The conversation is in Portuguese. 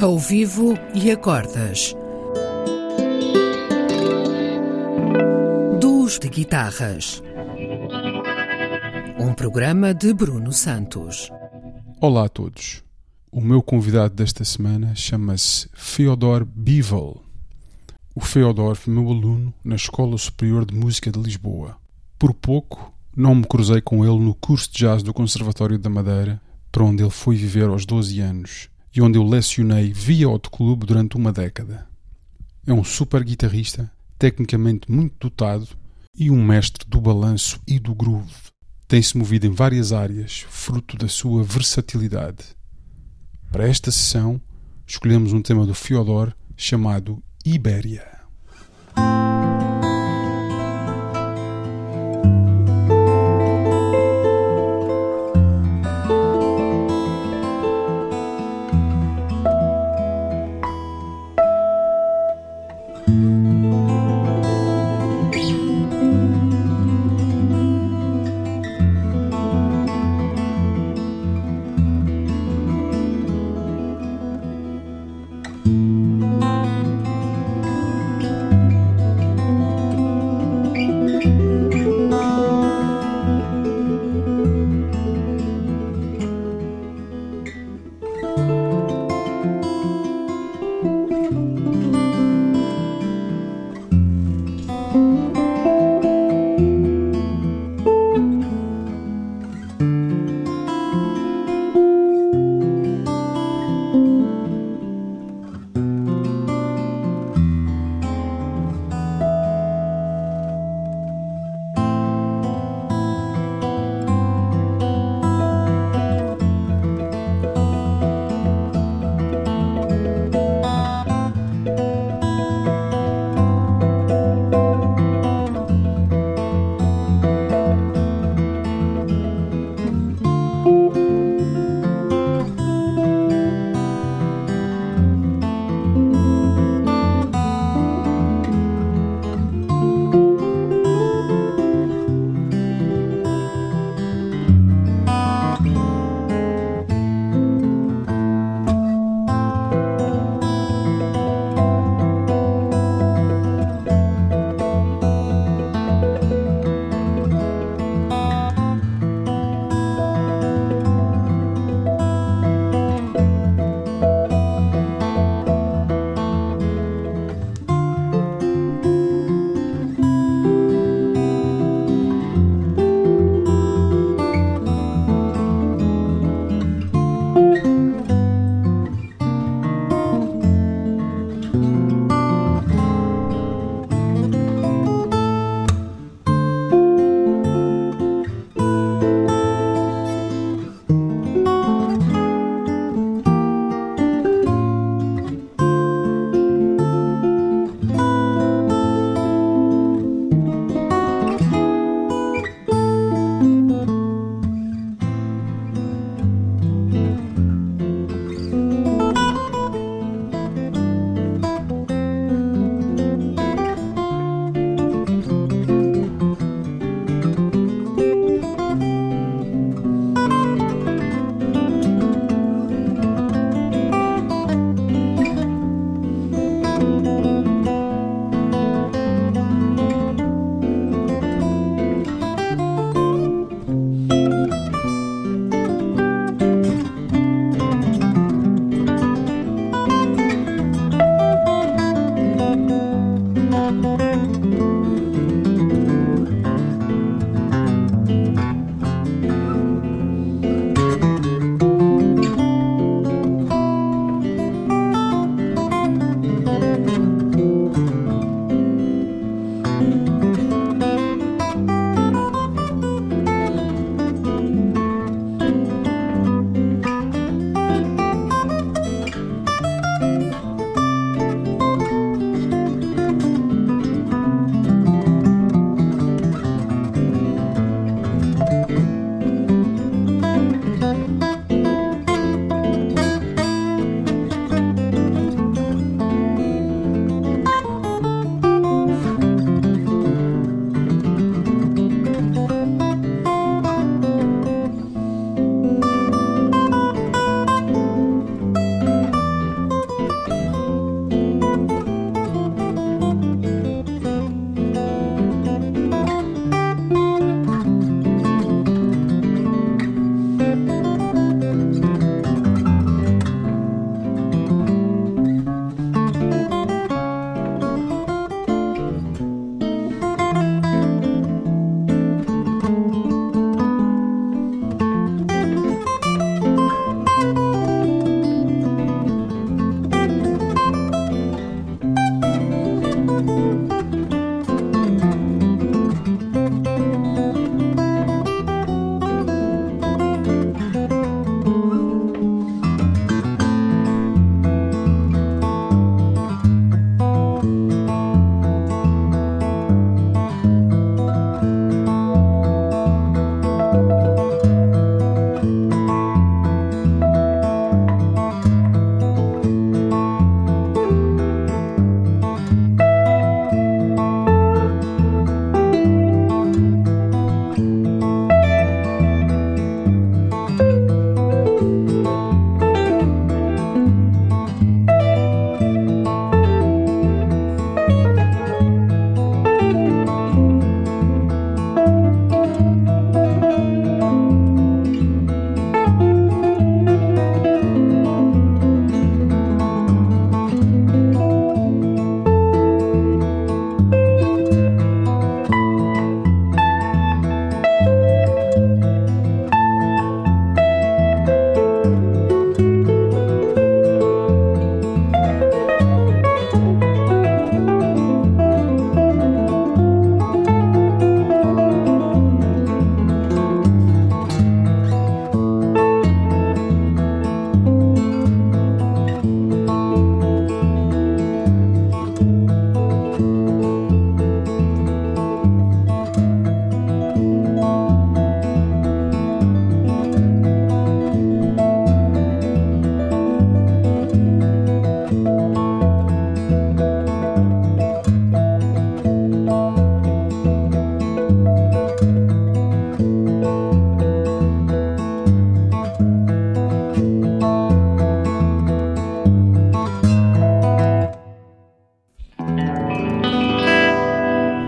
Ao vivo e acordas. Duos de guitarras. Um programa de Bruno Santos. Olá a todos. O meu convidado desta semana chama-se Feodor Bivel. O Feodor foi meu aluno na Escola Superior de Música de Lisboa. Por pouco, não me cruzei com ele no curso de jazz do Conservatório da Madeira, para onde ele foi viver aos 12 anos e onde eu lecionei via autoclube durante uma década. É um super guitarrista, tecnicamente muito dotado e um mestre do balanço e do groove. Tem-se movido em várias áreas, fruto da sua versatilidade. Para esta sessão, escolhemos um tema do Fyodor chamado Ibéria.